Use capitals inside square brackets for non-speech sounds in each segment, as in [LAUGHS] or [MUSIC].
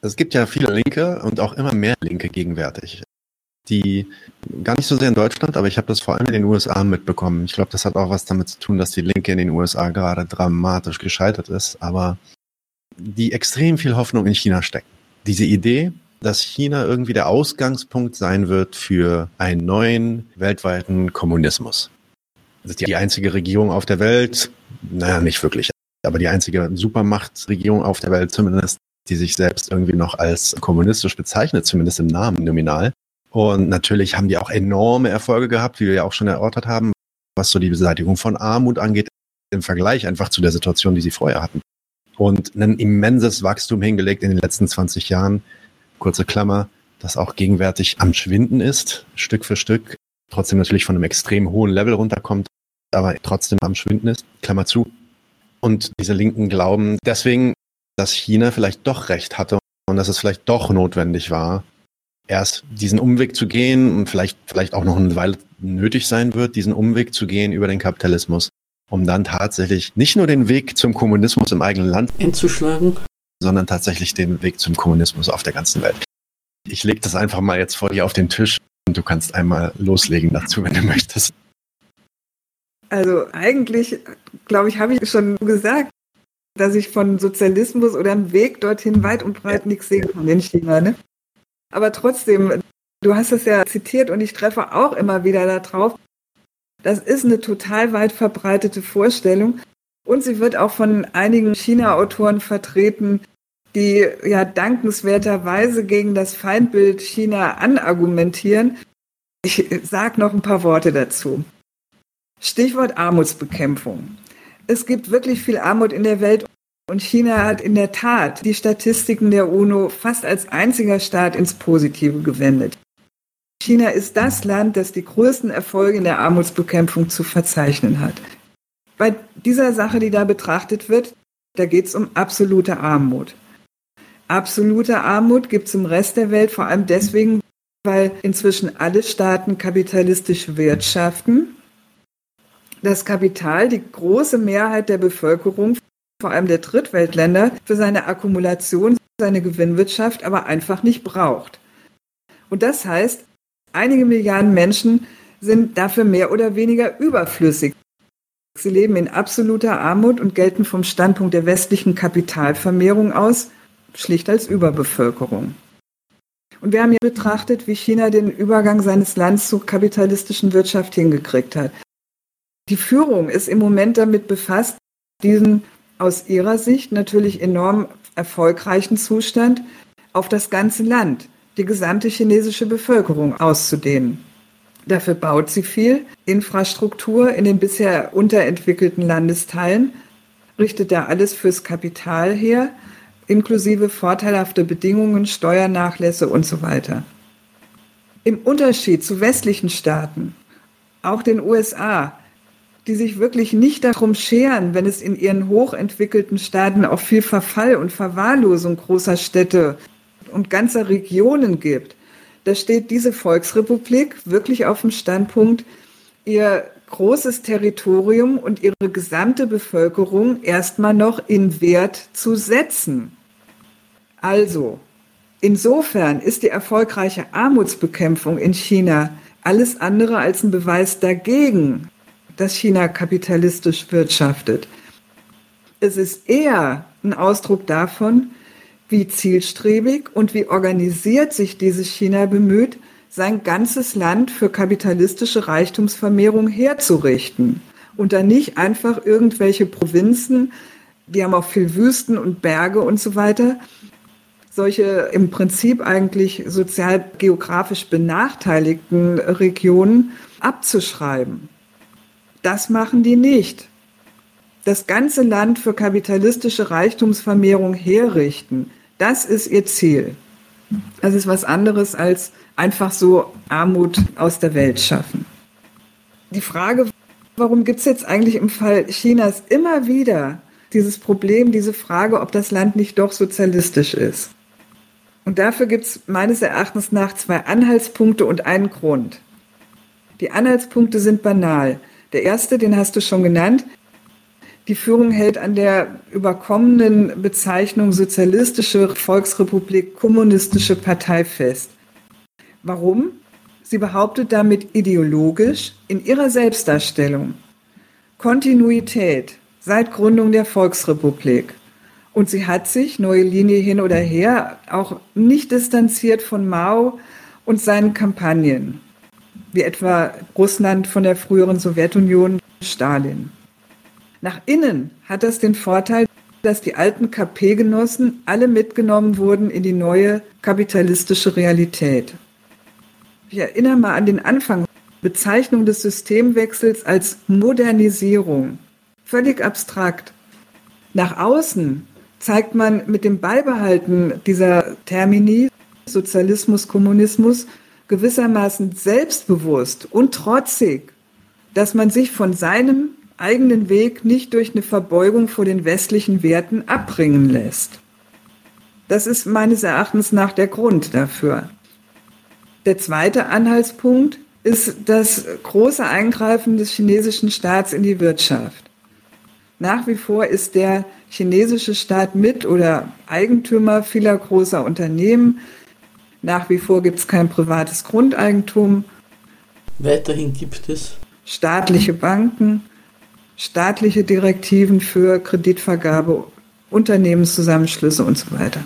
Es gibt ja viele Linke und auch immer mehr Linke gegenwärtig, die gar nicht so sehr in Deutschland, aber ich habe das vor allem in den USA mitbekommen. Ich glaube, das hat auch was damit zu tun, dass die Linke in den USA gerade dramatisch gescheitert ist, aber die extrem viel Hoffnung in China stecken. Diese Idee, dass China irgendwie der Ausgangspunkt sein wird für einen neuen weltweiten Kommunismus. Das ist die einzige Regierung auf der Welt, naja, nicht wirklich, aber die einzige Supermachtregierung auf der Welt zumindest, die sich selbst irgendwie noch als kommunistisch bezeichnet, zumindest im Namen nominal. Und natürlich haben die auch enorme Erfolge gehabt, wie wir ja auch schon erörtert haben, was so die Beseitigung von Armut angeht, im Vergleich einfach zu der Situation, die sie vorher hatten. Und ein immenses Wachstum hingelegt in den letzten 20 Jahren. Kurze Klammer, das auch gegenwärtig am Schwinden ist, Stück für Stück. Trotzdem natürlich von einem extrem hohen Level runterkommt, aber trotzdem am Schwinden ist. Klammer zu. Und diese Linken glauben deswegen, dass China vielleicht doch recht hatte und dass es vielleicht doch notwendig war, erst diesen Umweg zu gehen und vielleicht, vielleicht auch noch eine Weile nötig sein wird, diesen Umweg zu gehen über den Kapitalismus, um dann tatsächlich nicht nur den Weg zum Kommunismus im eigenen Land einzuschlagen, sondern tatsächlich den Weg zum Kommunismus auf der ganzen Welt. Ich lege das einfach mal jetzt vor dir auf den Tisch und du kannst einmal loslegen dazu, wenn du möchtest. Also eigentlich, glaube ich, habe ich schon gesagt, dass ich von Sozialismus oder einem Weg dorthin weit und breit nichts sehen kann in China. Ne? Aber trotzdem, du hast es ja zitiert und ich treffe auch immer wieder darauf. Das ist eine total weit verbreitete Vorstellung. Und sie wird auch von einigen China-Autoren vertreten, die ja dankenswerterweise gegen das Feindbild China anargumentieren. Ich sage noch ein paar Worte dazu. Stichwort Armutsbekämpfung. Es gibt wirklich viel Armut in der Welt und China hat in der Tat die Statistiken der UNO fast als einziger Staat ins Positive gewendet. China ist das Land, das die größten Erfolge in der Armutsbekämpfung zu verzeichnen hat. Bei dieser Sache, die da betrachtet wird, da geht es um absolute Armut. Absolute Armut gibt es im Rest der Welt vor allem deswegen, weil inzwischen alle Staaten kapitalistisch wirtschaften. Das Kapital die große Mehrheit der Bevölkerung vor allem der Drittweltländer, für seine Akkumulation, seine Gewinnwirtschaft aber einfach nicht braucht. Und das heißt, einige Milliarden Menschen sind dafür mehr oder weniger überflüssig. Sie leben in absoluter Armut und gelten vom Standpunkt der westlichen Kapitalvermehrung aus schlicht als Überbevölkerung. Und wir haben hier betrachtet, wie China den Übergang seines Landes zur kapitalistischen Wirtschaft hingekriegt hat. Die Führung ist im Moment damit befasst, diesen aus ihrer Sicht natürlich enorm erfolgreichen Zustand auf das ganze Land, die gesamte chinesische Bevölkerung auszudehnen. Dafür baut sie viel Infrastruktur in den bisher unterentwickelten Landesteilen, richtet da alles fürs Kapital her, inklusive vorteilhafte Bedingungen, Steuernachlässe und so weiter. Im Unterschied zu westlichen Staaten, auch den USA, die sich wirklich nicht darum scheren, wenn es in ihren hochentwickelten Staaten auch viel Verfall und Verwahrlosung großer Städte und ganzer Regionen gibt. Da steht diese Volksrepublik wirklich auf dem Standpunkt, ihr großes Territorium und ihre gesamte Bevölkerung erstmal noch in Wert zu setzen. Also, insofern ist die erfolgreiche Armutsbekämpfung in China alles andere als ein Beweis dagegen, dass China kapitalistisch wirtschaftet. Es ist eher ein Ausdruck davon, wie zielstrebig und wie organisiert sich dieses China bemüht, sein ganzes Land für kapitalistische Reichtumsvermehrung herzurichten und dann nicht einfach irgendwelche Provinzen, die haben auch viel Wüsten und Berge und so weiter, solche im Prinzip eigentlich sozial geografisch benachteiligten Regionen abzuschreiben. Das machen die nicht. Das ganze Land für kapitalistische Reichtumsvermehrung herrichten, das ist ihr Ziel. Das ist was anderes als einfach so Armut aus der Welt schaffen. Die Frage, warum gibt es jetzt eigentlich im Fall Chinas immer wieder dieses Problem, diese Frage, ob das Land nicht doch sozialistisch ist? Und dafür gibt es meines Erachtens nach zwei Anhaltspunkte und einen Grund. Die Anhaltspunkte sind banal. Der erste, den hast du schon genannt, Die Führung hält an der überkommenen Bezeichnung Sozialistische Volksrepublik Kommunistische Partei fest. Warum? Sie behauptet damit ideologisch in ihrer Selbstdarstellung Kontinuität seit Gründung der Volksrepublik. Und sie hat sich, neue Linie hin oder her, auch nicht distanziert von Mao und seinen Kampagnen, wie etwa Russland von der früheren Sowjetunion, Stalin. Nach innen hat das den Vorteil, dass die alten KP-Genossen alle mitgenommen wurden in die neue kapitalistische Realität. Ich erinnere mal an den Anfang. Bezeichnung des Systemwechsels als Modernisierung. Völlig abstrakt. Nach außen zeigt man mit dem Beibehalten dieser Termini Sozialismus, Kommunismus gewissermaßen selbstbewusst und trotzig, dass man sich von seinem eigenen Weg nicht durch eine Verbeugung vor den westlichen Werten abbringen lässt. Das ist meines Erachtens nach der Grund dafür. Der zweite Anhaltspunkt ist das große Eingreifen des chinesischen Staats in die Wirtschaft. Nach wie vor ist der chinesische Staat mit oder Eigentümer vieler großer Unternehmen. Nach wie vor gibt es kein privates Grundeigentum. Weiterhin gibt es staatliche Banken, staatliche Direktiven für Kreditvergabe, Unternehmenszusammenschlüsse und so weiter.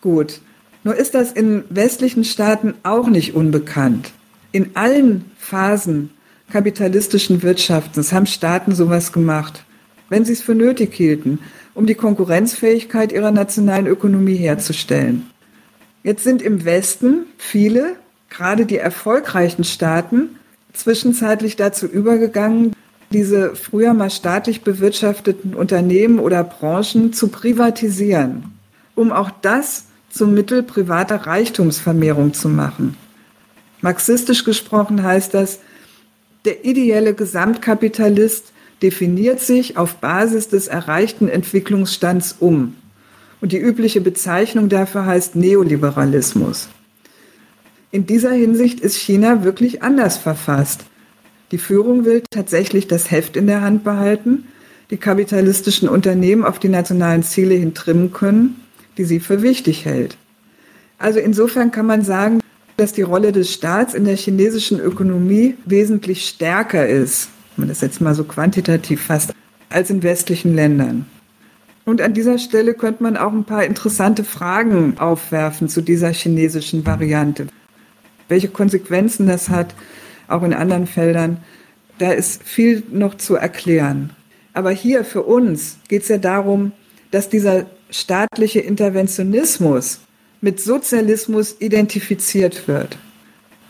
Gut, nur ist das in westlichen Staaten auch nicht unbekannt. In allen Phasen kapitalistischen Wirtschaftens haben Staaten sowas gemacht, wenn sie es für nötig hielten, um die Konkurrenzfähigkeit ihrer nationalen Ökonomie herzustellen. Jetzt sind im Westen viele, gerade die erfolgreichen Staaten, zwischenzeitlich dazu übergegangen, diese früher mal staatlich bewirtschafteten Unternehmen oder Branchen zu privatisieren, um auch das zum Mittel privater Reichtumsvermehrung zu machen. Marxistisch gesprochen heißt das, der ideelle Gesamtkapitalist definiert sich auf Basis des erreichten Entwicklungsstands um. Und die übliche Bezeichnung dafür heißt Neoliberalismus. In dieser Hinsicht ist China wirklich anders verfasst. Die Führung will tatsächlich das Heft in der Hand behalten, die kapitalistischen Unternehmen auf die nationalen Ziele hin trimmen können die sie für wichtig hält. Also insofern kann man sagen, dass die Rolle des Staats in der chinesischen Ökonomie wesentlich stärker ist, wenn man das jetzt mal so quantitativ fasst, als in westlichen Ländern. Und an dieser Stelle könnte man auch ein paar interessante Fragen aufwerfen zu dieser chinesischen Variante. Welche Konsequenzen das hat, auch in anderen Feldern, da ist viel noch zu erklären. Aber hier für uns geht es ja darum, dass dieser staatliche Interventionismus mit Sozialismus identifiziert wird.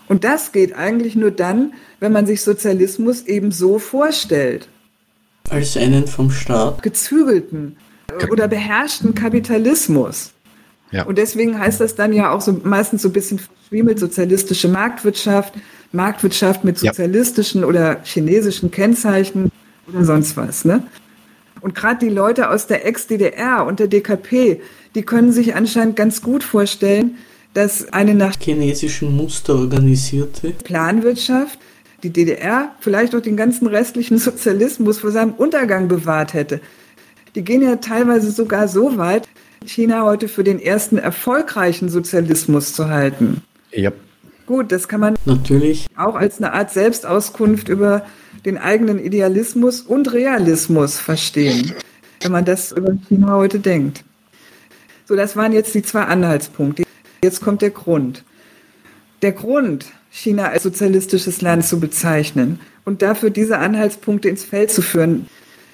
Und das geht eigentlich nur dann, wenn man sich Sozialismus eben so vorstellt. Als einen vom Staat gezügelten oder beherrschten Kapitalismus. Ja. Und deswegen heißt das dann ja auch so meistens so ein bisschen verschwiemelt sozialistische Marktwirtschaft, Marktwirtschaft mit sozialistischen ja. oder chinesischen Kennzeichen oder sonst was. Ne? Und gerade die Leute aus der Ex-DDR und der DKP, die können sich anscheinend ganz gut vorstellen, dass eine nach chinesischen Muster organisierte Planwirtschaft die DDR vielleicht auch den ganzen restlichen Sozialismus vor seinem Untergang bewahrt hätte. Die gehen ja teilweise sogar so weit, China heute für den ersten erfolgreichen Sozialismus zu halten. Ja. Gut, das kann man natürlich auch als eine Art Selbstauskunft über den eigenen Idealismus und Realismus verstehen, wenn man das über China heute denkt. So, das waren jetzt die zwei Anhaltspunkte. Jetzt kommt der Grund. Der Grund, China als sozialistisches Land zu bezeichnen und dafür diese Anhaltspunkte ins Feld zu führen,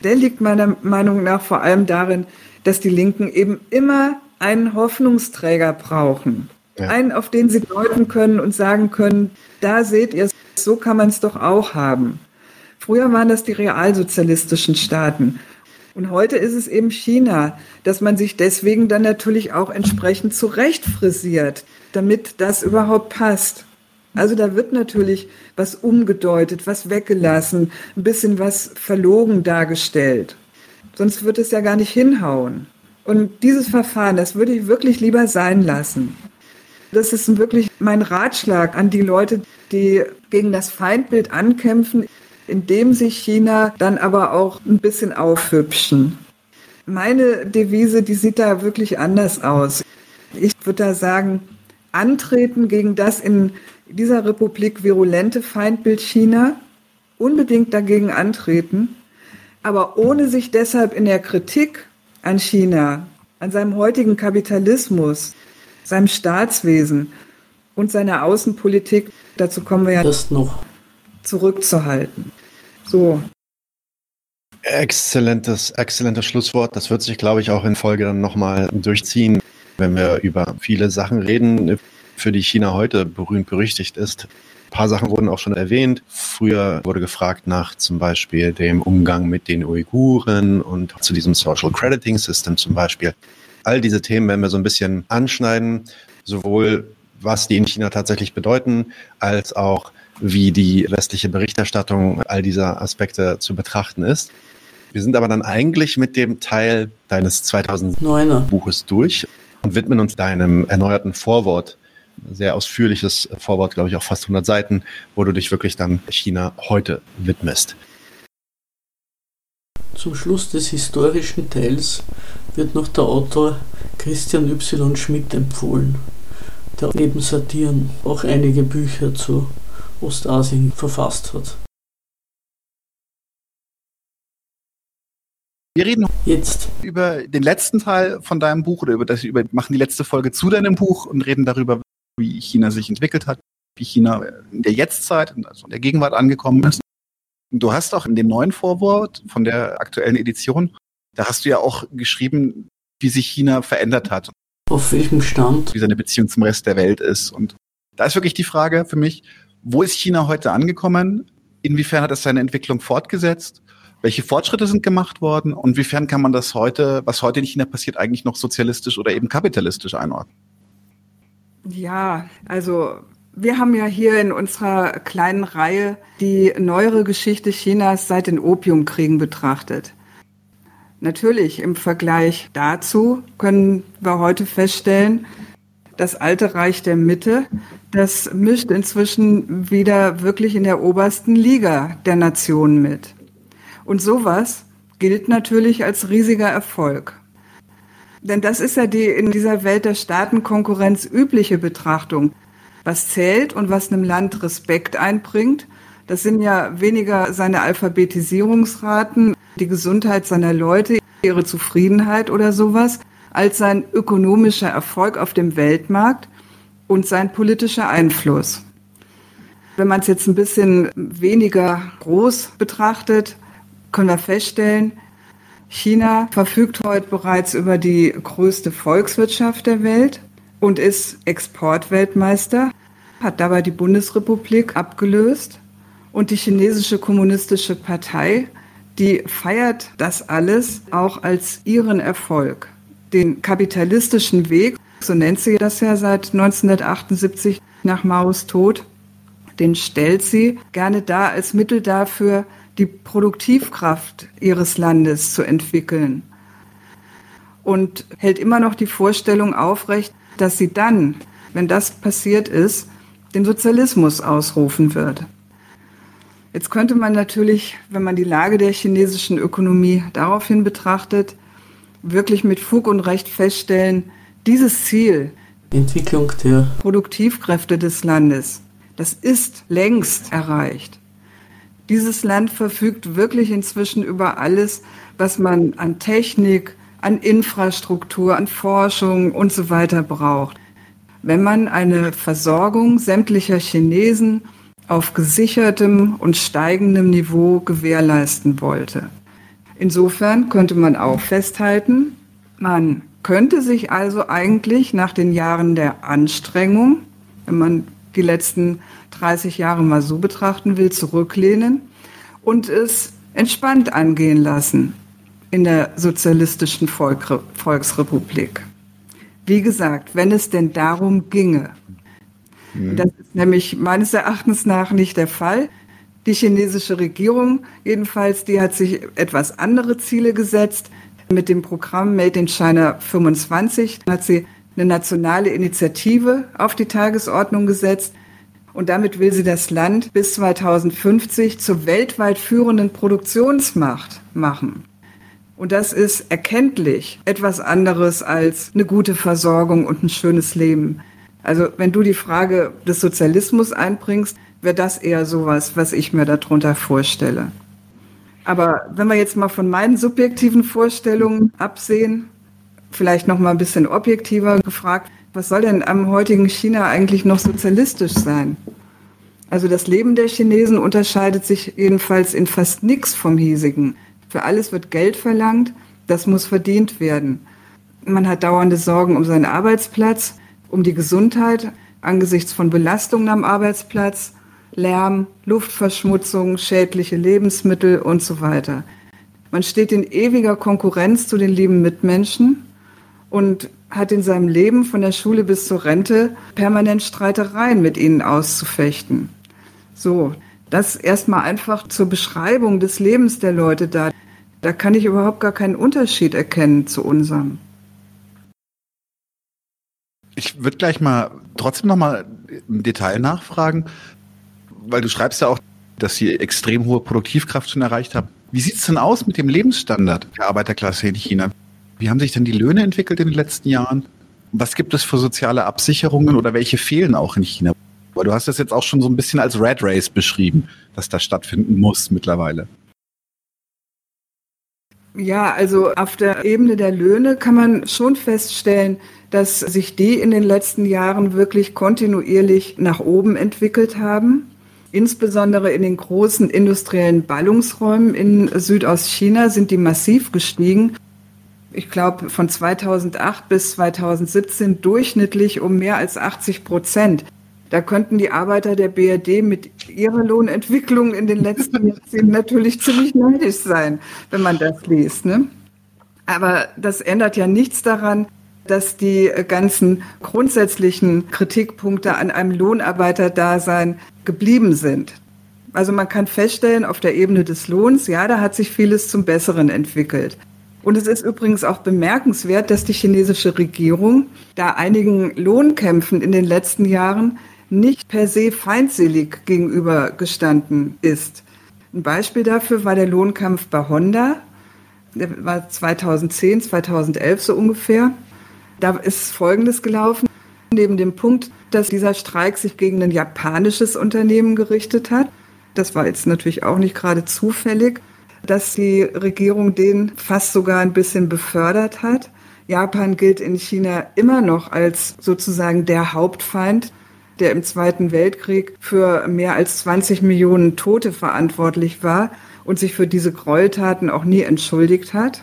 der liegt meiner Meinung nach vor allem darin, dass die Linken eben immer einen Hoffnungsträger brauchen. Ja. Einen, auf den sie deuten können und sagen können, da seht ihr, so kann man es doch auch haben. Früher waren das die realsozialistischen Staaten. Und heute ist es eben China, dass man sich deswegen dann natürlich auch entsprechend zurechtfrisiert, damit das überhaupt passt. Also da wird natürlich was umgedeutet, was weggelassen, ein bisschen was verlogen dargestellt. Sonst wird es ja gar nicht hinhauen. Und dieses Verfahren, das würde ich wirklich lieber sein lassen. Das ist wirklich mein Ratschlag an die Leute, die gegen das Feindbild ankämpfen indem sich China dann aber auch ein bisschen aufhübschen. Meine Devise, die sieht da wirklich anders aus. Ich würde da sagen, antreten gegen das in dieser Republik virulente Feindbild China, unbedingt dagegen antreten, aber ohne sich deshalb in der Kritik an China, an seinem heutigen Kapitalismus, seinem Staatswesen und seiner Außenpolitik, dazu kommen wir ja Das noch. zurückzuhalten. So, Exzellentes, exzellentes Schlusswort. Das wird sich, glaube ich, auch in Folge dann nochmal durchziehen, wenn wir über viele Sachen reden, für die China heute berühmt berüchtigt ist. Ein paar Sachen wurden auch schon erwähnt. Früher wurde gefragt nach zum Beispiel dem Umgang mit den Uiguren und zu diesem Social Crediting System zum Beispiel. All diese Themen werden wir so ein bisschen anschneiden, sowohl was die in China tatsächlich bedeuten, als auch wie die westliche Berichterstattung all dieser Aspekte zu betrachten ist. Wir sind aber dann eigentlich mit dem Teil deines 2000 Neuner. Buches durch und widmen uns deinem erneuerten Vorwort. Sehr ausführliches Vorwort, glaube ich, auch fast 100 Seiten, wo du dich wirklich dann China heute widmest. Zum Schluss des historischen Teils wird noch der Autor Christian Y. Schmidt empfohlen, der neben Satiren auch einige Bücher zu Ostasien verfasst hat. Wir reden Jetzt über den letzten Teil von deinem Buch oder über das, über, machen die letzte Folge zu deinem Buch und reden darüber, wie China sich entwickelt hat, wie China in der Jetztzeit, also in der Gegenwart angekommen ist. Und du hast auch in dem neuen Vorwort von der aktuellen Edition, da hast du ja auch geschrieben, wie sich China verändert hat, auf welchem Stand? wie seine Beziehung zum Rest der Welt ist. Und da ist wirklich die Frage für mich, wo ist China heute angekommen? Inwiefern hat es seine Entwicklung fortgesetzt? Welche Fortschritte sind gemacht worden? Und inwiefern kann man das heute, was heute in China passiert, eigentlich noch sozialistisch oder eben kapitalistisch einordnen? Ja, also wir haben ja hier in unserer kleinen Reihe die neuere Geschichte Chinas seit den Opiumkriegen betrachtet. Natürlich im Vergleich dazu können wir heute feststellen, das alte Reich der Mitte, das mischt inzwischen wieder wirklich in der obersten Liga der Nationen mit. Und sowas gilt natürlich als riesiger Erfolg. Denn das ist ja die in dieser Welt der Staatenkonkurrenz übliche Betrachtung. Was zählt und was einem Land Respekt einbringt, das sind ja weniger seine Alphabetisierungsraten, die Gesundheit seiner Leute, ihre Zufriedenheit oder sowas, als sein ökonomischer Erfolg auf dem Weltmarkt und sein politischer Einfluss. Wenn man es jetzt ein bisschen weniger groß betrachtet, können wir feststellen, China verfügt heute bereits über die größte Volkswirtschaft der Welt und ist Exportweltmeister, hat dabei die Bundesrepublik abgelöst und die chinesische kommunistische Partei, die feiert das alles auch als ihren Erfolg. Den kapitalistischen Weg, so nennt sie das ja seit 1978 nach Maos Tod, den stellt sie gerne da als Mittel dafür, die Produktivkraft ihres Landes zu entwickeln. Und hält immer noch die Vorstellung aufrecht, dass sie dann, wenn das passiert ist, den Sozialismus ausrufen wird. Jetzt könnte man natürlich, wenn man die Lage der chinesischen Ökonomie daraufhin betrachtet, wirklich mit Fug und Recht feststellen, dieses Ziel, Entwicklung der Produktivkräfte des Landes, das ist längst erreicht. Dieses Land verfügt wirklich inzwischen über alles, was man an Technik, an Infrastruktur, an Forschung und so weiter braucht. Wenn man eine Versorgung sämtlicher Chinesen auf gesichertem und steigendem Niveau gewährleisten wollte. Insofern könnte man auch festhalten, man könnte sich also eigentlich nach den Jahren der Anstrengung, wenn man die letzten 30 Jahre mal so betrachten will, zurücklehnen und es entspannt angehen lassen in der sozialistischen Volk Volksrepublik. Wie gesagt, wenn es denn darum ginge. Das ist nämlich meines Erachtens nach nicht der Fall. Die chinesische Regierung jedenfalls, die hat sich etwas andere Ziele gesetzt. Mit dem Programm Made in China 25 hat sie eine nationale Initiative auf die Tagesordnung gesetzt. Und damit will sie das Land bis 2050 zur weltweit führenden Produktionsmacht machen. Und das ist erkenntlich etwas anderes als eine gute Versorgung und ein schönes Leben. Also wenn du die Frage des Sozialismus einbringst, wäre das eher sowas, was ich mir darunter vorstelle. Aber wenn wir jetzt mal von meinen subjektiven Vorstellungen absehen, vielleicht noch mal ein bisschen objektiver gefragt, was soll denn am heutigen China eigentlich noch sozialistisch sein? Also das Leben der Chinesen unterscheidet sich jedenfalls in fast nichts vom hiesigen. Für alles wird Geld verlangt, das muss verdient werden. Man hat dauernde Sorgen um seinen Arbeitsplatz, um die Gesundheit angesichts von Belastungen am Arbeitsplatz, Lärm, Luftverschmutzung, schädliche Lebensmittel und so weiter. Man steht in ewiger Konkurrenz zu den lieben Mitmenschen und hat in seinem Leben von der Schule bis zur Rente permanent Streitereien mit ihnen auszufechten. So, das erstmal einfach zur Beschreibung des Lebens der Leute da. Da kann ich überhaupt gar keinen Unterschied erkennen zu unserem. Ich würde gleich mal trotzdem noch mal im Detail nachfragen, weil du schreibst ja auch, dass sie extrem hohe Produktivkraft schon erreicht haben. Wie sieht es denn aus mit dem Lebensstandard der Arbeiterklasse in China? Wie haben sich denn die Löhne entwickelt in den letzten Jahren? Was gibt es für soziale Absicherungen oder welche fehlen auch in China? Aber du hast das jetzt auch schon so ein bisschen als Red Race beschrieben, dass das stattfinden muss mittlerweile. Ja, also auf der Ebene der Löhne kann man schon feststellen, dass sich die in den letzten Jahren wirklich kontinuierlich nach oben entwickelt haben. Insbesondere in den großen industriellen Ballungsräumen in Südostchina sind die massiv gestiegen. Ich glaube, von 2008 bis 2017 durchschnittlich um mehr als 80 Prozent. Da könnten die Arbeiter der BRD mit ihrer Lohnentwicklung in den letzten [LAUGHS] Jahrzehnten natürlich ziemlich neidisch sein, wenn man das liest. Ne? Aber das ändert ja nichts daran, dass die ganzen grundsätzlichen Kritikpunkte an einem Lohnarbeiterdasein geblieben sind. Also man kann feststellen, auf der Ebene des Lohns, ja, da hat sich vieles zum Besseren entwickelt. Und es ist übrigens auch bemerkenswert, dass die chinesische Regierung da einigen Lohnkämpfen in den letzten Jahren nicht per se feindselig gegenübergestanden ist. Ein Beispiel dafür war der Lohnkampf bei Honda. Der war 2010, 2011 so ungefähr. Da ist Folgendes gelaufen. Neben dem Punkt, dass dieser Streik sich gegen ein japanisches Unternehmen gerichtet hat, das war jetzt natürlich auch nicht gerade zufällig, dass die Regierung den fast sogar ein bisschen befördert hat. Japan gilt in China immer noch als sozusagen der Hauptfeind der im Zweiten Weltkrieg für mehr als 20 Millionen Tote verantwortlich war und sich für diese Gräueltaten auch nie entschuldigt hat.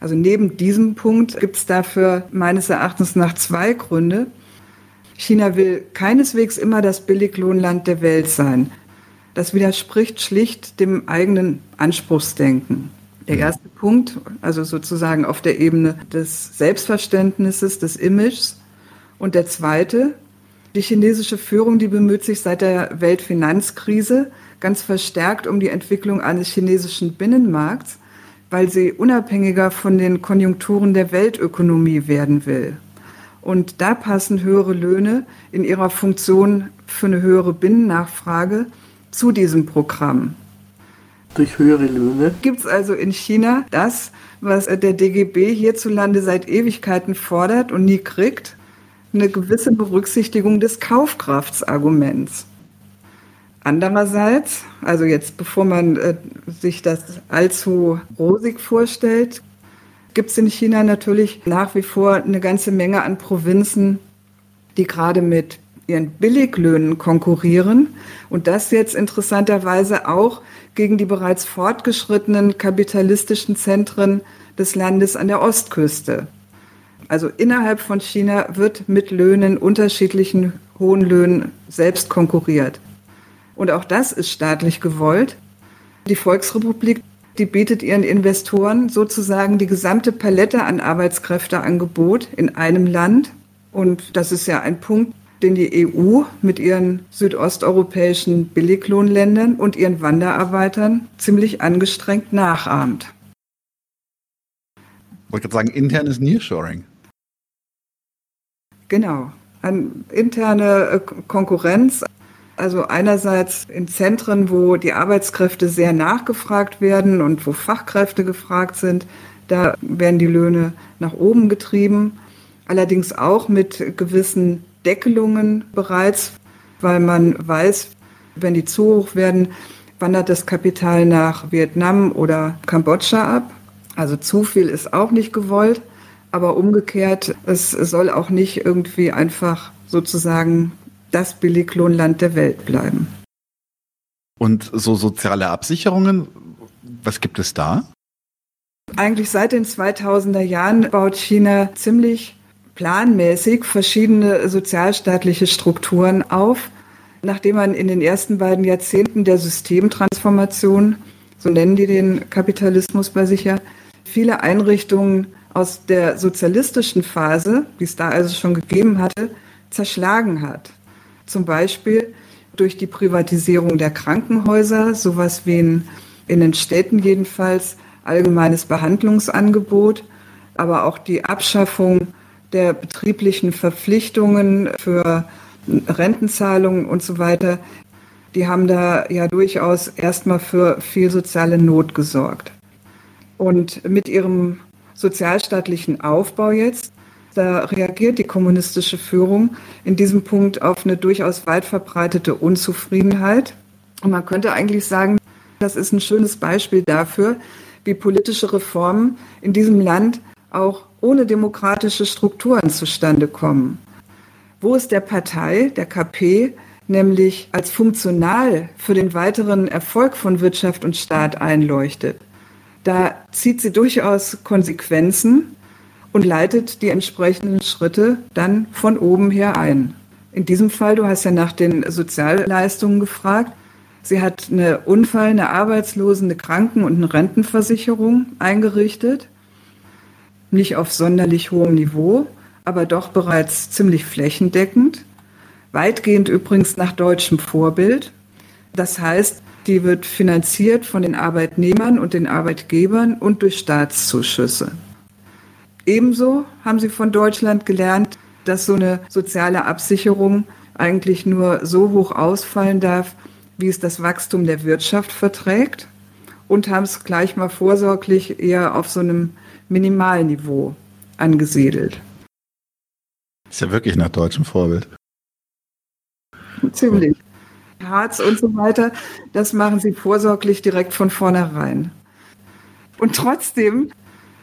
Also neben diesem Punkt gibt es dafür meines Erachtens nach zwei Gründe. China will keineswegs immer das Billiglohnland der Welt sein. Das widerspricht schlicht dem eigenen Anspruchsdenken. Der mhm. erste Punkt, also sozusagen auf der Ebene des Selbstverständnisses, des Images. Und der zweite, die chinesische Führung, die bemüht sich seit der Weltfinanzkrise ganz verstärkt um die Entwicklung eines chinesischen Binnenmarkts, weil sie unabhängiger von den Konjunkturen der Weltökonomie werden will. Und da passen höhere Löhne in ihrer Funktion für eine höhere Binnennachfrage zu diesem Programm. Durch höhere Löhne gibt es also in China das, was der DGB hierzulande seit Ewigkeiten fordert und nie kriegt, eine gewisse Berücksichtigung des Kaufkraftsarguments. Andererseits, also jetzt bevor man äh, sich das allzu rosig vorstellt, gibt es in China natürlich nach wie vor eine ganze Menge an Provinzen, die gerade mit ihren Billiglöhnen konkurrieren und das jetzt interessanterweise auch gegen die bereits fortgeschrittenen kapitalistischen Zentren des Landes an der Ostküste. Also innerhalb von China wird mit Löhnen, unterschiedlichen hohen Löhnen selbst konkurriert. Und auch das ist staatlich gewollt. Die Volksrepublik, die bietet ihren Investoren sozusagen die gesamte Palette an Arbeitskräfteangebot in einem Land. Und das ist ja ein Punkt, den die EU mit ihren südosteuropäischen Billiglohnländern und ihren Wanderarbeitern ziemlich angestrengt nachahmt. Ich wollte gerade sagen, internes Nearshoring. Genau. An interne äh, Konkurrenz Also einerseits in Zentren, wo die Arbeitskräfte sehr nachgefragt werden und wo Fachkräfte gefragt sind, da werden die Löhne nach oben getrieben. Allerdings auch mit gewissen Deckelungen bereits, weil man weiß, wenn die zu hoch werden, wandert das Kapital nach Vietnam oder Kambodscha ab. Also zu viel ist auch nicht gewollt, aber umgekehrt, es soll auch nicht irgendwie einfach sozusagen das Billiglohnland der Welt bleiben. Und so soziale Absicherungen, was gibt es da? Eigentlich seit den 2000er Jahren baut China ziemlich planmäßig verschiedene sozialstaatliche Strukturen auf, nachdem man in den ersten beiden Jahrzehnten der Systemtransformation, so nennen die den Kapitalismus bei sich ja, viele Einrichtungen aus der sozialistischen Phase, die es da also schon gegeben hatte, zerschlagen hat. Zum Beispiel durch die Privatisierung der Krankenhäuser, sowas wie in, in den Städten jedenfalls, allgemeines Behandlungsangebot, aber auch die Abschaffung der betrieblichen Verpflichtungen für Rentenzahlungen und so weiter. Die haben da ja durchaus erstmal für viel soziale Not gesorgt. Und mit ihrem sozialstaatlichen Aufbau jetzt da reagiert die kommunistische Führung in diesem Punkt auf eine durchaus weit verbreitete Unzufriedenheit. Und man könnte eigentlich sagen, das ist ein schönes Beispiel dafür, wie politische Reformen in diesem Land auch ohne demokratische Strukturen zustande kommen. Wo es der Partei, der KP, nämlich als funktional für den weiteren Erfolg von Wirtschaft und Staat einleuchtet, da zieht sie durchaus Konsequenzen und leitet die entsprechenden Schritte dann von oben her ein. In diesem Fall, du hast ja nach den Sozialleistungen gefragt, sie hat eine Unfall-, eine Arbeitslosen-, eine Kranken- und eine Rentenversicherung eingerichtet. Nicht auf sonderlich hohem Niveau, aber doch bereits ziemlich flächendeckend. Weitgehend übrigens nach deutschem Vorbild. Das heißt, die wird finanziert von den Arbeitnehmern und den Arbeitgebern und durch Staatszuschüsse. Ebenso haben sie von Deutschland gelernt, dass so eine soziale Absicherung eigentlich nur so hoch ausfallen darf, wie es das Wachstum der Wirtschaft verträgt und haben es gleich mal vorsorglich eher auf so einem Minimalniveau angesiedelt. Ist ja wirklich nach deutschem Vorbild. Ziemlich. Harz und so weiter, das machen sie vorsorglich direkt von vornherein. Und trotzdem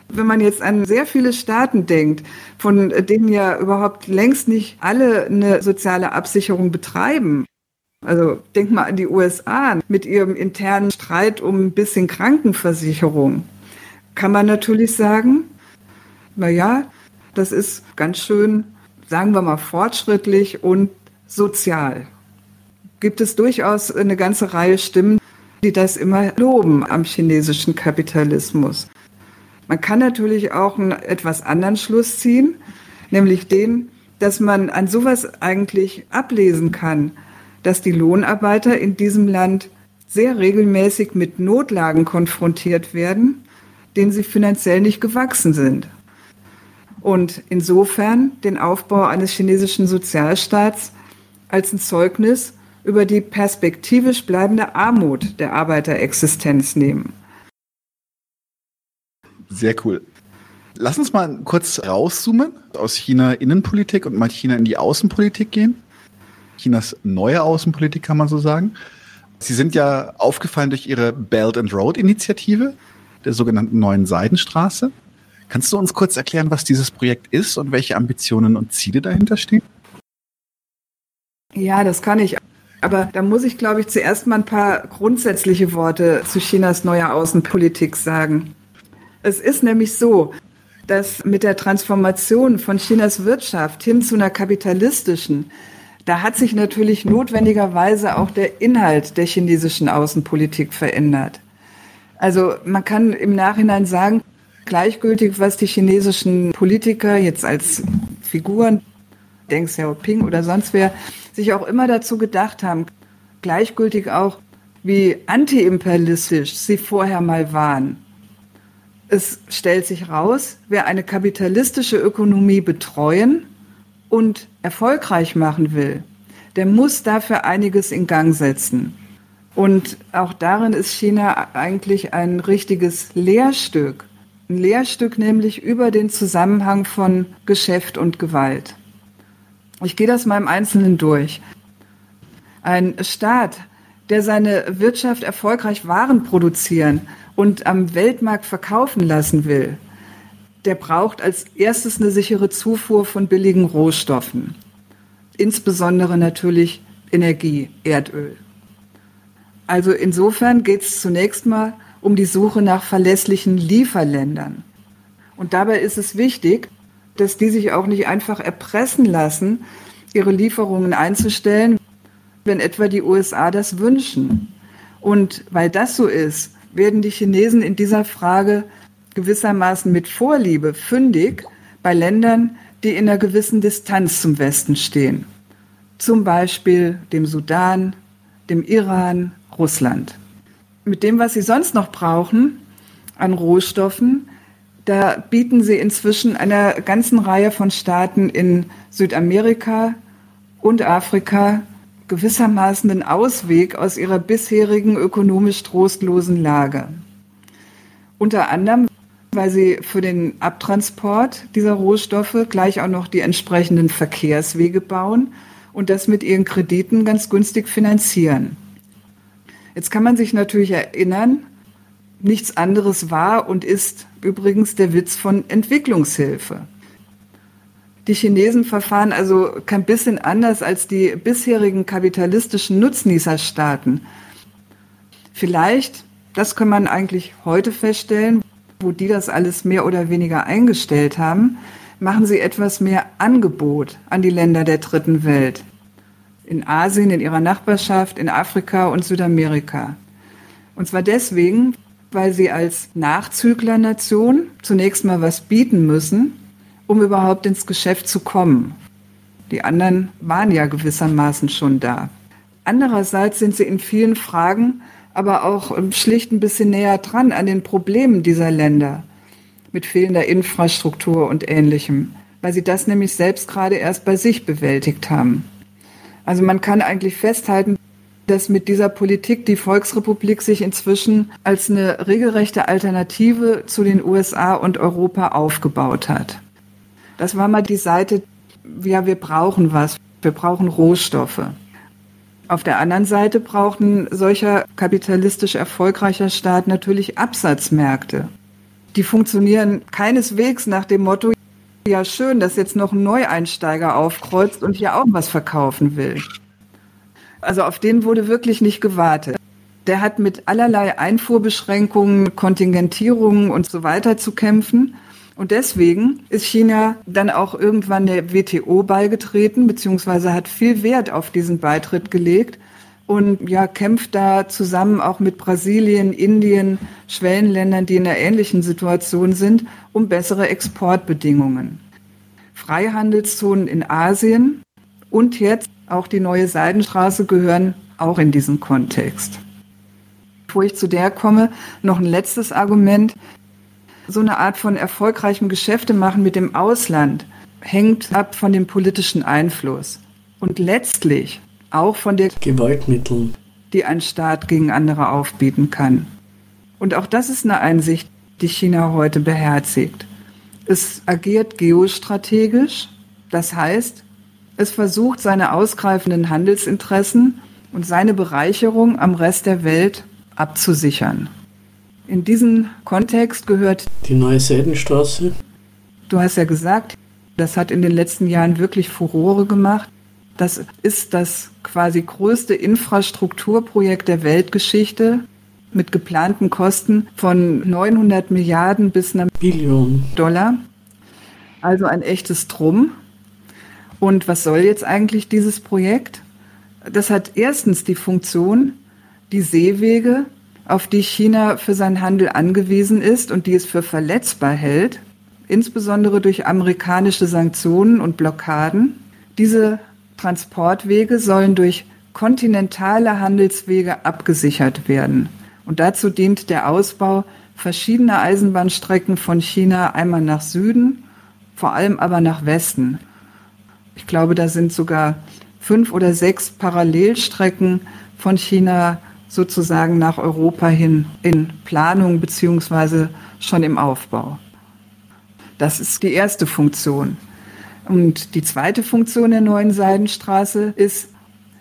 wenn man jetzt an sehr viele Staaten denkt, von denen ja überhaupt längst nicht alle eine soziale Absicherung betreiben. Also denk mal an die USA mit ihrem internen Streit um ein bisschen Krankenversicherung. Kann man natürlich sagen, na ja, das ist ganz schön, sagen wir mal, fortschrittlich und sozial. Gibt es durchaus eine ganze Reihe Stimmen, die das immer loben am chinesischen Kapitalismus. Man kann natürlich auch einen etwas anderen Schluss ziehen, nämlich den, dass man an sowas eigentlich ablesen kann, dass die Lohnarbeiter in diesem Land sehr regelmäßig mit Notlagen konfrontiert werden, denen sie finanziell nicht gewachsen sind. Und insofern den Aufbau eines chinesischen Sozialstaats als ein Zeugnis über die perspektivisch bleibende Armut der Arbeiterexistenz nehmen. Sehr cool. Lass uns mal kurz rauszoomen aus China Innenpolitik und mal China in die Außenpolitik gehen. Chinas neue Außenpolitik kann man so sagen. Sie sind ja aufgefallen durch Ihre Belt and Road Initiative, der sogenannten neuen Seidenstraße. Kannst du uns kurz erklären, was dieses Projekt ist und welche Ambitionen und Ziele dahinter stehen? Ja, das kann ich. Aber da muss ich, glaube ich, zuerst mal ein paar grundsätzliche Worte zu Chinas neuer Außenpolitik sagen. Es ist nämlich so, dass mit der Transformation von Chinas Wirtschaft hin zu einer kapitalistischen, da hat sich natürlich notwendigerweise auch der Inhalt der chinesischen Außenpolitik verändert. Also man kann im Nachhinein sagen, gleichgültig, was die chinesischen Politiker jetzt als Figuren, Deng Xiaoping oder sonst wer, sich auch immer dazu gedacht haben, gleichgültig auch, wie antiimperialistisch sie vorher mal waren es stellt sich raus, wer eine kapitalistische Ökonomie betreuen und erfolgreich machen will, der muss dafür einiges in Gang setzen. Und auch darin ist China eigentlich ein richtiges Lehrstück. Ein Lehrstück nämlich über den Zusammenhang von Geschäft und Gewalt. Ich gehe das mal im Einzelnen durch. Ein Staat, der seine Wirtschaft erfolgreich Waren produzieren und am Weltmarkt verkaufen lassen will, der braucht als erstes eine sichere Zufuhr von billigen Rohstoffen. Insbesondere natürlich Energie, Erdöl. Also insofern geht es zunächst mal um die Suche nach verlässlichen Lieferländern. Und dabei ist es wichtig, dass die sich auch nicht einfach erpressen lassen, ihre Lieferungen einzustellen, wenn etwa die USA das wünschen. Und weil das so ist, werden die Chinesen in dieser Frage gewissermaßen mit Vorliebe fündig bei Ländern, die in einer gewissen Distanz zum Westen stehen. Zum Beispiel dem Sudan, dem Iran, Russland. Mit dem, was sie sonst noch brauchen an Rohstoffen, da bieten sie inzwischen einer ganzen Reihe von Staaten in Südamerika und Afrika gewissermaßen einen Ausweg aus ihrer bisherigen ökonomisch trostlosen Lage. Unter anderem, weil sie für den Abtransport dieser Rohstoffe gleich auch noch die entsprechenden Verkehrswege bauen und das mit ihren Krediten ganz günstig finanzieren. Jetzt kann man sich natürlich erinnern, nichts anderes war und ist übrigens der Witz von Entwicklungshilfe. Die Chinesen verfahren also kein bisschen anders als die bisherigen kapitalistischen Nutznießerstaaten. Vielleicht, das kann man eigentlich heute feststellen, wo die das alles mehr oder weniger eingestellt haben, machen sie etwas mehr Angebot an die Länder der dritten Welt. In Asien, in ihrer Nachbarschaft, in Afrika und Südamerika. Und zwar deswegen, weil sie als Nachzüglernation zunächst mal was bieten müssen, um überhaupt ins Geschäft zu kommen. Die anderen waren ja gewissermaßen schon da. Andererseits sind sie in vielen Fragen aber auch ähm, schlicht ein bisschen näher dran an den Problemen dieser Länder mit fehlender Infrastruktur und ähnlichem, weil sie das nämlich selbst gerade erst bei sich bewältigt haben. Also man kann eigentlich festhalten, dass mit dieser Politik die Volksrepublik sich inzwischen als eine regelrechte Alternative zu den USA und Europa aufgebaut hat. Das war mal die Seite, ja, wir brauchen was, wir brauchen Rohstoffe. Auf der anderen Seite braucht ein solcher kapitalistisch erfolgreicher Staat natürlich Absatzmärkte. Die funktionieren keineswegs nach dem Motto, ja schön, dass jetzt noch ein Neueinsteiger aufkreuzt und hier auch was verkaufen will. Also auf den wurde wirklich nicht gewartet. Der hat mit allerlei Einfuhrbeschränkungen, Kontingentierungen und so weiter zu kämpfen. Und deswegen ist China dann auch irgendwann der WTO beigetreten, beziehungsweise hat viel Wert auf diesen Beitritt gelegt und ja, kämpft da zusammen auch mit Brasilien, Indien, Schwellenländern, die in einer ähnlichen Situation sind, um bessere Exportbedingungen. Freihandelszonen in Asien und jetzt auch die neue Seidenstraße gehören auch in diesen Kontext. Bevor ich zu der komme, noch ein letztes Argument so eine Art von erfolgreichem Geschäftemachen mit dem Ausland hängt ab von dem politischen Einfluss und letztlich auch von der Gewaltmitteln, die ein Staat gegen andere aufbieten kann. Und auch das ist eine Einsicht, die China heute beherzigt. Es agiert geostrategisch, das heißt, es versucht seine ausgreifenden Handelsinteressen und seine Bereicherung am Rest der Welt abzusichern. In diesen Kontext gehört die neue Seidenstraße. Du hast ja gesagt, das hat in den letzten Jahren wirklich Furore gemacht. Das ist das quasi größte Infrastrukturprojekt der Weltgeschichte mit geplanten Kosten von 900 Milliarden bis einer Billion Dollar. Also ein echtes Drum. Und was soll jetzt eigentlich dieses Projekt? Das hat erstens die Funktion, die Seewege auf die China für seinen Handel angewiesen ist und die es für verletzbar hält, insbesondere durch amerikanische Sanktionen und Blockaden. Diese Transportwege sollen durch kontinentale Handelswege abgesichert werden. Und dazu dient der Ausbau verschiedener Eisenbahnstrecken von China einmal nach Süden, vor allem aber nach Westen. Ich glaube, da sind sogar fünf oder sechs Parallelstrecken von China sozusagen nach Europa hin in Planung beziehungsweise schon im Aufbau. Das ist die erste Funktion. Und die zweite Funktion der neuen Seidenstraße ist,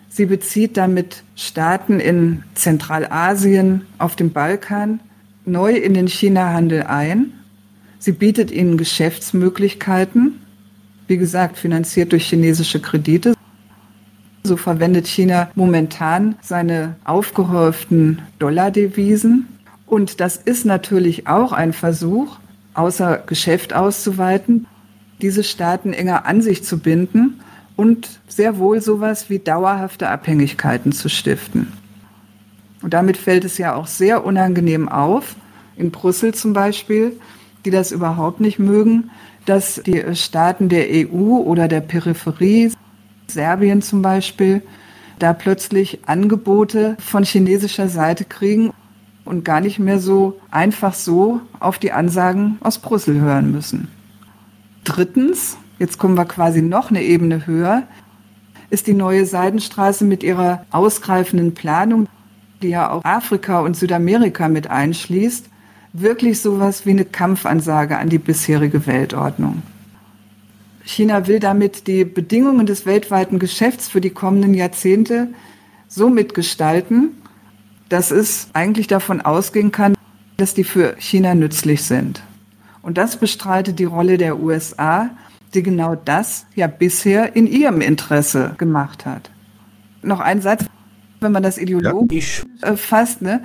sie bezieht damit Staaten in Zentralasien, auf dem Balkan, neu in den China-Handel ein. Sie bietet ihnen Geschäftsmöglichkeiten, wie gesagt, finanziert durch chinesische Kredite. So verwendet China momentan seine aufgehäuften Dollardevisen. Und das ist natürlich auch ein Versuch, außer Geschäft auszuweiten, diese Staaten enger an sich zu binden und sehr wohl sowas wie dauerhafte Abhängigkeiten zu stiften. Und damit fällt es ja auch sehr unangenehm auf, in Brüssel zum Beispiel, die das überhaupt nicht mögen, dass die Staaten der EU oder der Peripherie, Serbien zum Beispiel, da plötzlich Angebote von chinesischer Seite kriegen und gar nicht mehr so einfach so auf die Ansagen aus Brüssel hören müssen. Drittens, jetzt kommen wir quasi noch eine Ebene höher, ist die neue Seidenstraße mit ihrer ausgreifenden Planung, die ja auch Afrika und Südamerika mit einschließt, wirklich sowas wie eine Kampfansage an die bisherige Weltordnung. China will damit die Bedingungen des weltweiten Geschäfts für die kommenden Jahrzehnte so mitgestalten, dass es eigentlich davon ausgehen kann, dass die für China nützlich sind. Und das bestreitet die Rolle der USA, die genau das ja bisher in ihrem Interesse gemacht hat. Noch ein Satz, wenn man das ideologisch ja. fasst. Ne?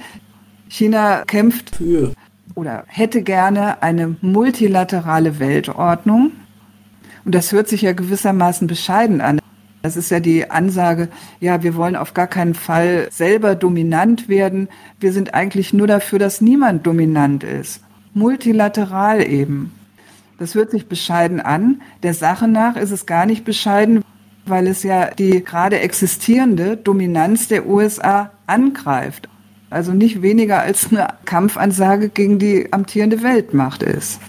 China kämpft für oder hätte gerne eine multilaterale Weltordnung. Und das hört sich ja gewissermaßen bescheiden an. Das ist ja die Ansage, ja, wir wollen auf gar keinen Fall selber dominant werden. Wir sind eigentlich nur dafür, dass niemand dominant ist. Multilateral eben. Das hört sich bescheiden an. Der Sache nach ist es gar nicht bescheiden, weil es ja die gerade existierende Dominanz der USA angreift. Also nicht weniger als eine Kampfansage gegen die amtierende Weltmacht ist.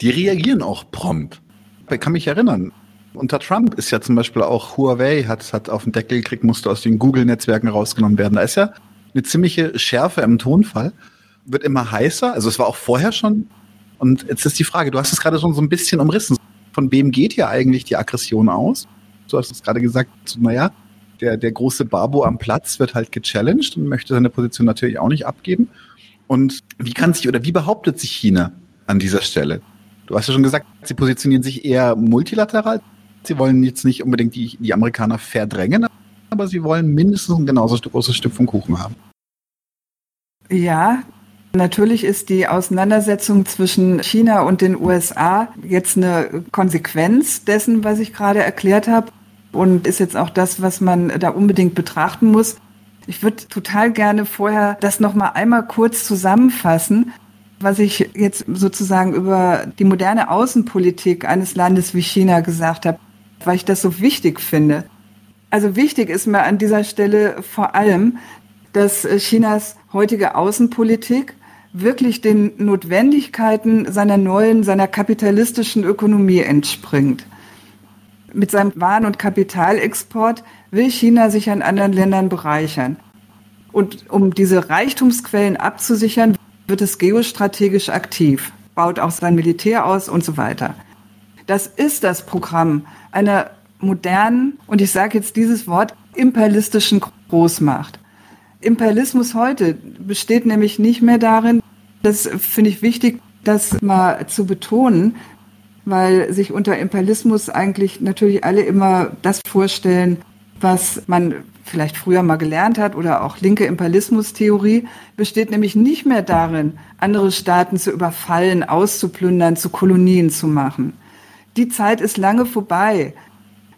Die reagieren auch prompt. Ich kann mich erinnern, unter Trump ist ja zum Beispiel auch Huawei hat, hat auf den Deckel gekriegt, musste aus den Google-Netzwerken rausgenommen werden. Da ist ja eine ziemliche Schärfe im Tonfall. Wird immer heißer. Also es war auch vorher schon. Und jetzt ist die Frage, du hast es gerade schon so ein bisschen umrissen. Von wem geht hier eigentlich die Aggression aus? Du hast es gerade gesagt, naja, der, der große Babo am Platz wird halt gechallenged und möchte seine Position natürlich auch nicht abgeben. Und wie kann sich oder wie behauptet sich China an dieser Stelle? Du hast ja schon gesagt, sie positionieren sich eher multilateral. Sie wollen jetzt nicht unbedingt die, die Amerikaner verdrängen, aber sie wollen mindestens ein genauso großes Stück vom Kuchen haben. Ja, Natürlich ist die Auseinandersetzung zwischen China und den USA jetzt eine Konsequenz dessen, was ich gerade erklärt habe und ist jetzt auch das, was man da unbedingt betrachten muss. Ich würde total gerne vorher das noch mal einmal kurz zusammenfassen, was ich jetzt sozusagen über die moderne Außenpolitik eines Landes wie China gesagt habe weil ich das so wichtig finde. Also wichtig ist mir an dieser Stelle vor allem, dass Chinas heutige Außenpolitik wirklich den Notwendigkeiten seiner neuen, seiner kapitalistischen Ökonomie entspringt. Mit seinem Waren- und Kapitalexport will China sich an anderen Ländern bereichern. Und um diese Reichtumsquellen abzusichern, wird es geostrategisch aktiv, baut auch sein Militär aus und so weiter. Das ist das Programm einer modernen, und ich sage jetzt dieses Wort, imperialistischen Großmacht. Imperialismus heute besteht nämlich nicht mehr darin, das finde ich wichtig, das mal zu betonen, weil sich unter Imperialismus eigentlich natürlich alle immer das vorstellen, was man vielleicht früher mal gelernt hat oder auch linke Imperialismustheorie, besteht nämlich nicht mehr darin, andere Staaten zu überfallen, auszuplündern, zu Kolonien zu machen die Zeit ist lange vorbei.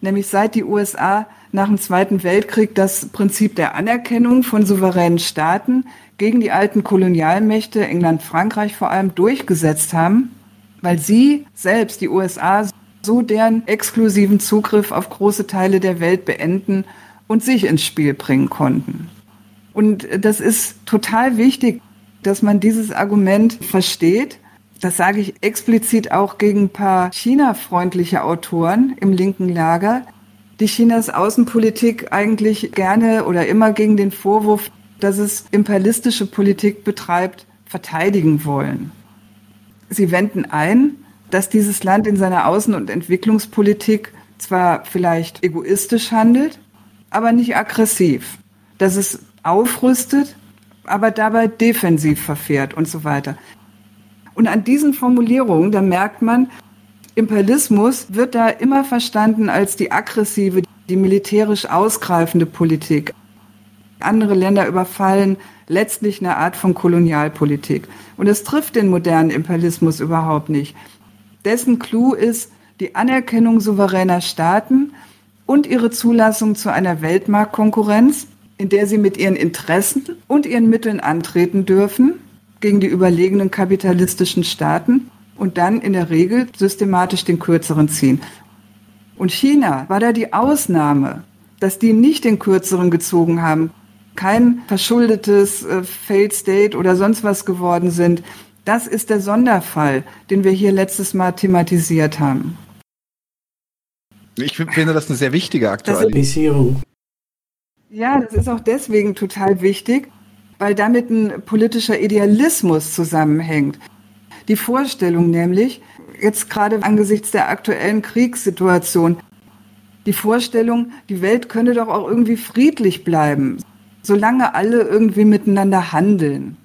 Nämlich seit die USA nach dem Zweiten Weltkrieg das Prinzip der Anerkennung von souveränen Staaten gegen die alten Kolonialmächte, England, Frankreich vor allem, durchgesetzt haben, weil sie selbst, die USA, so deren exklusiven Zugriff auf große Teile der Welt beenden und sich ins Spiel bringen konnten. Und das ist total wichtig, dass man dieses Argument versteht das sage ich explizit auch gegen ein paar China-freundliche Autoren im linken Lager, die Chinas Außenpolitik eigentlich gerne oder immer gegen den Vorwurf, dass es imperialistische Politik betreibt, verteidigen wollen. Sie wenden ein, dass dieses Land in seiner Außen- und Entwicklungspolitik zwar vielleicht egoistisch handelt, aber nicht aggressiv, dass es aufrüstet, aber dabei defensiv verfährt und so weiter. Und an diesen Formulierungen, da merkt man, Imperialismus wird da immer verstanden als die aggressive, die militärisch ausgreifende Politik. Andere Länder überfallen letztlich eine Art von Kolonialpolitik. Und es trifft den modernen Imperialismus überhaupt nicht. Dessen Clou ist die Anerkennung souveräner Staaten und ihre Zulassung zu einer Weltmarktkonkurrenz, in der sie mit ihren Interessen und ihren Mitteln antreten dürfen gegen die überlegenen kapitalistischen Staaten und dann in der Regel systematisch den kürzeren ziehen. Und China war da die Ausnahme, dass die nicht den kürzeren gezogen haben, kein verschuldetes äh, Failed State oder sonst was geworden sind. Das ist der Sonderfall, den wir hier letztes Mal thematisiert haben. Ich finde das eine sehr wichtige Aktualisierung. Ja, das ist auch deswegen total wichtig, weil damit ein politischer Idealismus zusammenhängt. Die Vorstellung nämlich, jetzt gerade angesichts der aktuellen Kriegssituation, die Vorstellung, die Welt könne doch auch irgendwie friedlich bleiben, solange alle irgendwie miteinander handeln.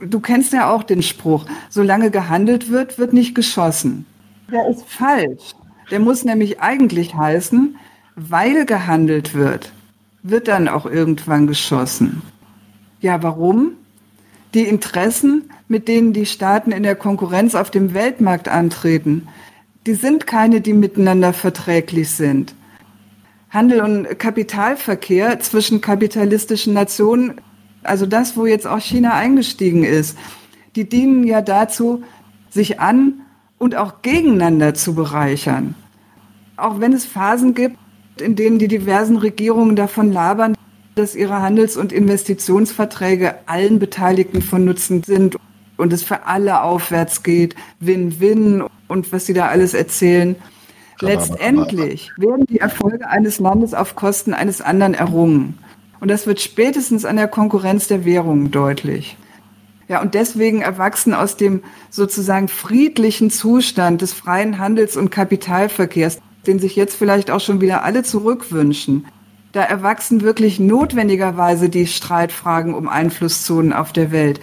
Du kennst ja auch den Spruch, solange gehandelt wird, wird nicht geschossen. Der ist falsch. Der muss nämlich eigentlich heißen, weil gehandelt wird, wird dann auch irgendwann geschossen. Ja, warum? Die Interessen mit denen die Staaten in der Konkurrenz auf dem Weltmarkt antreten, die sind keine, die miteinander verträglich sind. Handel und Kapitalverkehr zwischen kapitalistischen Nationen, also das, wo jetzt auch China eingestiegen ist, die dienen ja dazu, sich an und auch gegeneinander zu bereichern. Auch wenn es Phasen gibt, in denen die diversen Regierungen davon labern, dass ihre Handels- und Investitionsverträge allen Beteiligten von Nutzen sind und es für alle aufwärts geht, Win-Win und was sie da alles erzählen. Letztendlich werden die Erfolge eines Landes auf Kosten eines anderen errungen. Und das wird spätestens an der Konkurrenz der Währungen deutlich. Ja, und deswegen erwachsen aus dem sozusagen friedlichen Zustand des freien Handels und Kapitalverkehrs, den sich jetzt vielleicht auch schon wieder alle zurückwünschen, da erwachsen wirklich notwendigerweise die Streitfragen um Einflusszonen auf der Welt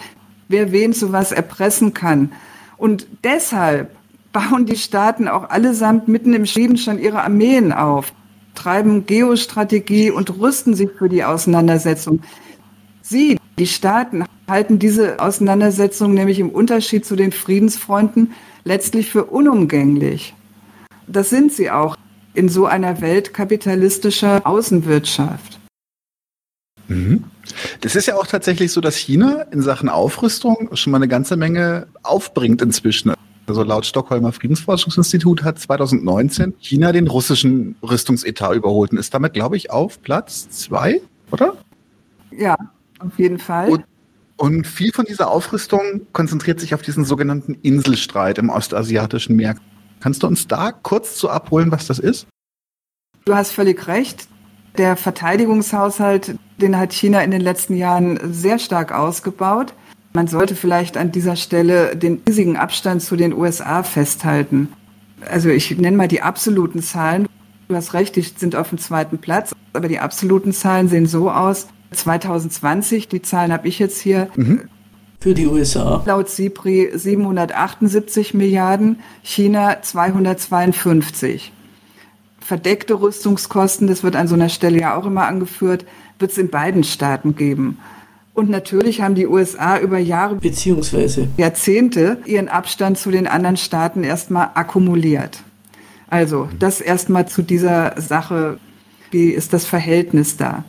wer wen zu was erpressen kann. Und deshalb bauen die Staaten auch allesamt mitten im Frieden schon ihre Armeen auf, treiben Geostrategie und rüsten sich für die Auseinandersetzung. Sie, die Staaten, halten diese Auseinandersetzung nämlich im Unterschied zu den Friedensfreunden letztlich für unumgänglich. Das sind sie auch in so einer Welt kapitalistischer Außenwirtschaft. Mhm. Das ist ja auch tatsächlich so, dass China in Sachen Aufrüstung schon mal eine ganze Menge aufbringt inzwischen. Also laut Stockholmer Friedensforschungsinstitut hat 2019 China den russischen Rüstungsetat überholt und ist damit, glaube ich, auf Platz zwei, oder? Ja, auf jeden Fall. Und, und viel von dieser Aufrüstung konzentriert sich auf diesen sogenannten Inselstreit im ostasiatischen Meer. Kannst du uns da kurz zu abholen, was das ist? Du hast völlig recht. Der Verteidigungshaushalt, den hat China in den letzten Jahren sehr stark ausgebaut. Man sollte vielleicht an dieser Stelle den riesigen Abstand zu den USA festhalten. Also ich nenne mal die absoluten Zahlen. Du hast recht, die sind auf dem zweiten Platz, aber die absoluten Zahlen sehen so aus. 2020, die Zahlen habe ich jetzt hier. Mhm. Für die USA. Laut SIPRI 778 Milliarden, China 252 verdeckte Rüstungskosten, das wird an so einer Stelle ja auch immer angeführt, wird es in beiden Staaten geben. Und natürlich haben die USA über Jahre beziehungsweise Jahrzehnte ihren Abstand zu den anderen Staaten erstmal akkumuliert. Also das erstmal zu dieser Sache, wie ist das Verhältnis da?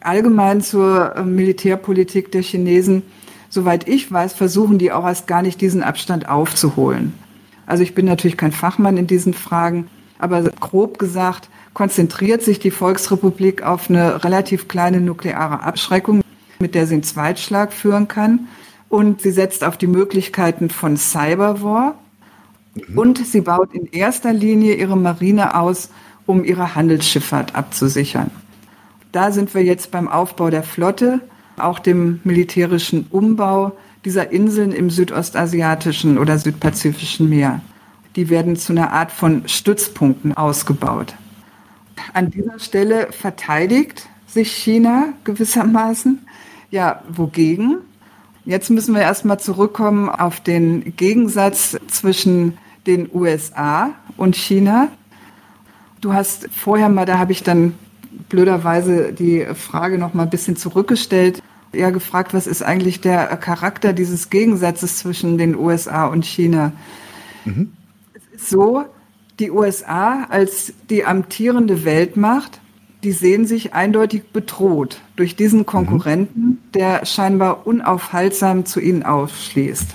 Allgemein zur äh, Militärpolitik der Chinesen, soweit ich weiß, versuchen die auch erst gar nicht diesen Abstand aufzuholen. Also ich bin natürlich kein Fachmann in diesen Fragen, aber grob gesagt konzentriert sich die Volksrepublik auf eine relativ kleine nukleare Abschreckung, mit der sie einen Zweitschlag führen kann. Und sie setzt auf die Möglichkeiten von Cyberwar. Mhm. Und sie baut in erster Linie ihre Marine aus, um ihre Handelsschifffahrt abzusichern. Da sind wir jetzt beim Aufbau der Flotte, auch dem militärischen Umbau dieser Inseln im südostasiatischen oder südpazifischen Meer. Die werden zu einer Art von Stützpunkten ausgebaut. An dieser Stelle verteidigt sich China gewissermaßen. Ja, wogegen? Jetzt müssen wir erstmal zurückkommen auf den Gegensatz zwischen den USA und China. Du hast vorher mal, da habe ich dann blöderweise die Frage noch mal ein bisschen zurückgestellt, ja gefragt, was ist eigentlich der Charakter dieses Gegensatzes zwischen den USA und China? Mhm. Es ist so, die USA als die amtierende Weltmacht, die sehen sich eindeutig bedroht durch diesen mhm. Konkurrenten, der scheinbar unaufhaltsam zu ihnen aufschließt.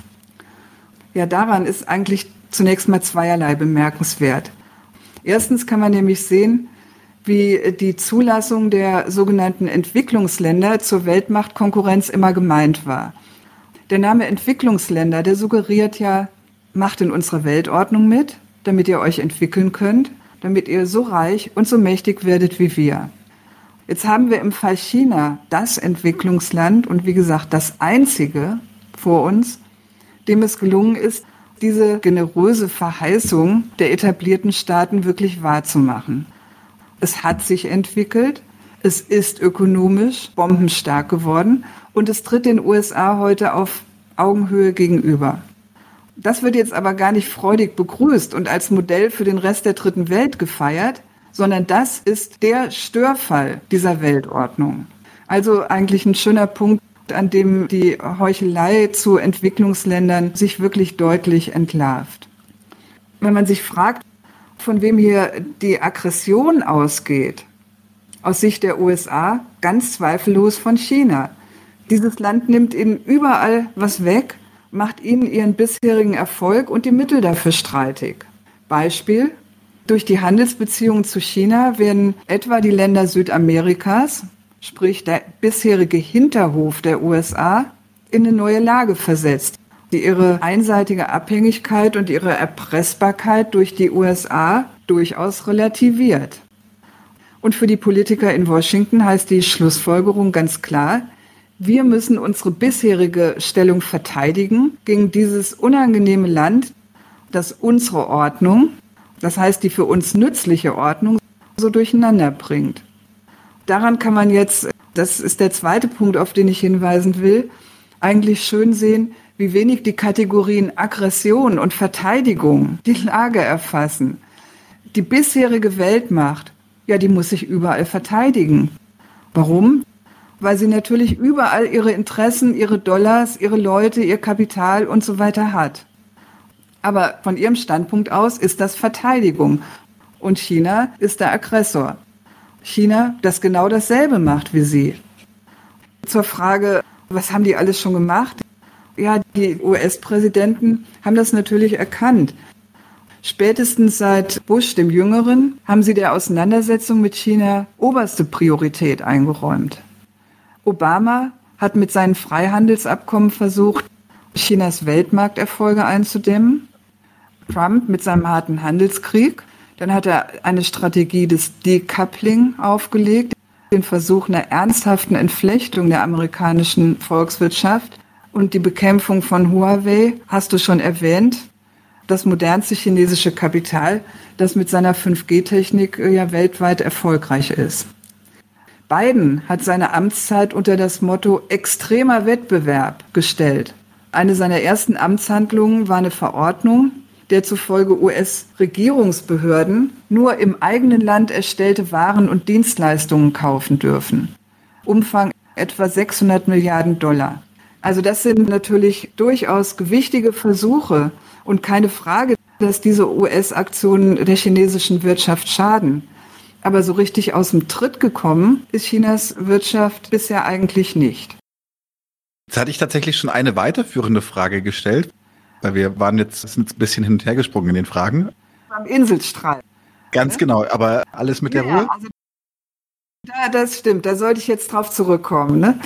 Ja, daran ist eigentlich zunächst mal zweierlei bemerkenswert. Erstens kann man nämlich sehen, wie die Zulassung der sogenannten Entwicklungsländer zur Weltmachtkonkurrenz immer gemeint war. Der Name Entwicklungsländer, der suggeriert ja, macht in unserer Weltordnung mit, damit ihr euch entwickeln könnt, damit ihr so reich und so mächtig werdet wie wir. Jetzt haben wir im Fall China das Entwicklungsland und wie gesagt das einzige vor uns, dem es gelungen ist, diese generöse Verheißung der etablierten Staaten wirklich wahrzumachen. Es hat sich entwickelt, es ist ökonomisch bombenstark geworden und es tritt den USA heute auf Augenhöhe gegenüber. Das wird jetzt aber gar nicht freudig begrüßt und als Modell für den Rest der dritten Welt gefeiert, sondern das ist der Störfall dieser Weltordnung. Also eigentlich ein schöner Punkt, an dem die Heuchelei zu Entwicklungsländern sich wirklich deutlich entlarvt. Wenn man sich fragt, von wem hier die Aggression ausgeht, aus Sicht der USA ganz zweifellos von China. Dieses Land nimmt ihnen überall was weg macht ihnen ihren bisherigen Erfolg und die Mittel dafür streitig. Beispiel, durch die Handelsbeziehungen zu China werden etwa die Länder Südamerikas, sprich der bisherige Hinterhof der USA, in eine neue Lage versetzt, die ihre einseitige Abhängigkeit und ihre Erpressbarkeit durch die USA durchaus relativiert. Und für die Politiker in Washington heißt die Schlussfolgerung ganz klar, wir müssen unsere bisherige Stellung verteidigen gegen dieses unangenehme Land, das unsere Ordnung, das heißt die für uns nützliche Ordnung, so durcheinander bringt. Daran kann man jetzt, das ist der zweite Punkt, auf den ich hinweisen will, eigentlich schön sehen, wie wenig die Kategorien Aggression und Verteidigung die Lage erfassen. Die bisherige Weltmacht, ja, die muss sich überall verteidigen. Warum? Weil sie natürlich überall ihre Interessen, ihre Dollars, ihre Leute, ihr Kapital und so weiter hat. Aber von ihrem Standpunkt aus ist das Verteidigung und China ist der Aggressor. China, das genau dasselbe macht wie sie. Zur Frage, was haben die alles schon gemacht? Ja, die US-Präsidenten haben das natürlich erkannt. Spätestens seit Bush dem Jüngeren haben sie der Auseinandersetzung mit China oberste Priorität eingeräumt. Obama hat mit seinen Freihandelsabkommen versucht, Chinas Weltmarkterfolge einzudämmen. Trump mit seinem harten Handelskrieg. Dann hat er eine Strategie des Decoupling aufgelegt, den Versuch einer ernsthaften Entflechtung der amerikanischen Volkswirtschaft und die Bekämpfung von Huawei, hast du schon erwähnt, das modernste chinesische Kapital, das mit seiner 5G-Technik ja weltweit erfolgreich ist. Biden hat seine Amtszeit unter das Motto extremer Wettbewerb gestellt. Eine seiner ersten Amtshandlungen war eine Verordnung, der zufolge US-Regierungsbehörden nur im eigenen Land erstellte Waren und Dienstleistungen kaufen dürfen. Umfang etwa 600 Milliarden Dollar. Also das sind natürlich durchaus gewichtige Versuche und keine Frage, dass diese US-Aktionen der chinesischen Wirtschaft schaden. Aber so richtig aus dem Tritt gekommen ist Chinas Wirtschaft bisher eigentlich nicht. Jetzt hatte ich tatsächlich schon eine weiterführende Frage gestellt, weil wir waren jetzt sind ein bisschen hin und her gesprungen in den Fragen. Beim Inselstrahl. Ganz ja? genau, aber alles mit ja, der Ruhe? Also, ja, das stimmt, da sollte ich jetzt drauf zurückkommen. Ne?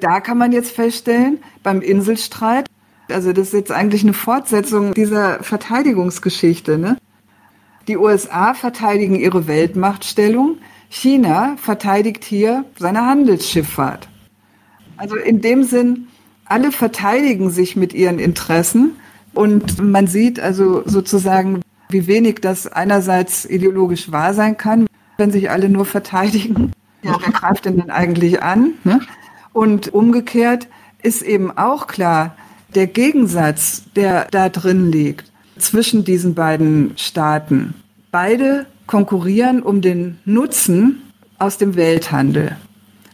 Da kann man jetzt feststellen, beim Inselstreit, also das ist jetzt eigentlich eine Fortsetzung dieser Verteidigungsgeschichte, ne? Die USA verteidigen ihre Weltmachtstellung. China verteidigt hier seine Handelsschifffahrt. Also in dem Sinn, alle verteidigen sich mit ihren Interessen und man sieht also sozusagen, wie wenig das einerseits ideologisch wahr sein kann, wenn sich alle nur verteidigen. Ja, wer greift denn dann eigentlich an? Ne? Und umgekehrt ist eben auch klar, der Gegensatz, der da drin liegt zwischen diesen beiden Staaten. Beide konkurrieren um den Nutzen aus dem Welthandel.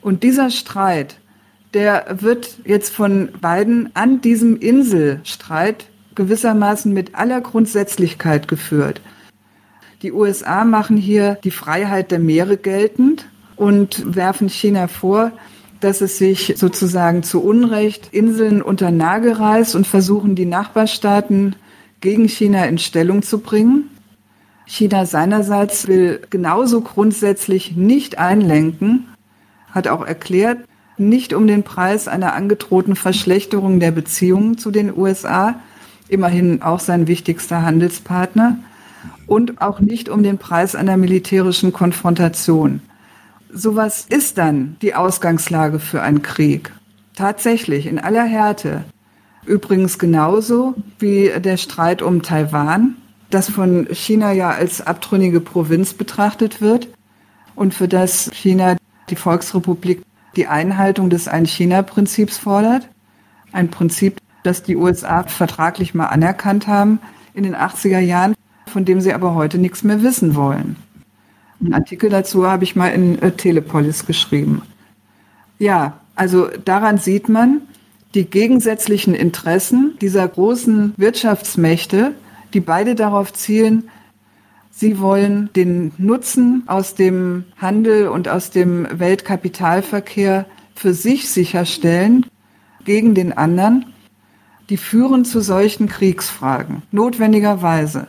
Und dieser Streit, der wird jetzt von beiden an diesem Inselstreit gewissermaßen mit aller Grundsätzlichkeit geführt. Die USA machen hier die Freiheit der Meere geltend und werfen China vor, dass es sich sozusagen zu Unrecht Inseln unter Nagel reißt und versuchen, die Nachbarstaaten gegen China in Stellung zu bringen. China seinerseits will genauso grundsätzlich nicht einlenken, hat auch erklärt, nicht um den Preis einer angedrohten Verschlechterung der Beziehungen zu den USA, immerhin auch sein wichtigster Handelspartner, und auch nicht um den Preis einer militärischen Konfrontation. Sowas ist dann die Ausgangslage für einen Krieg. Tatsächlich, in aller Härte. Übrigens genauso wie der Streit um Taiwan, das von China ja als abtrünnige Provinz betrachtet wird und für das China, die Volksrepublik, die Einhaltung des Ein-China-Prinzips fordert. Ein Prinzip, das die USA vertraglich mal anerkannt haben in den 80er Jahren, von dem sie aber heute nichts mehr wissen wollen. Einen Artikel dazu habe ich mal in äh, Telepolis geschrieben. Ja, also daran sieht man die gegensätzlichen Interessen dieser großen Wirtschaftsmächte, die beide darauf zielen, sie wollen den Nutzen aus dem Handel und aus dem Weltkapitalverkehr für sich sicherstellen gegen den anderen. Die führen zu solchen Kriegsfragen, notwendigerweise.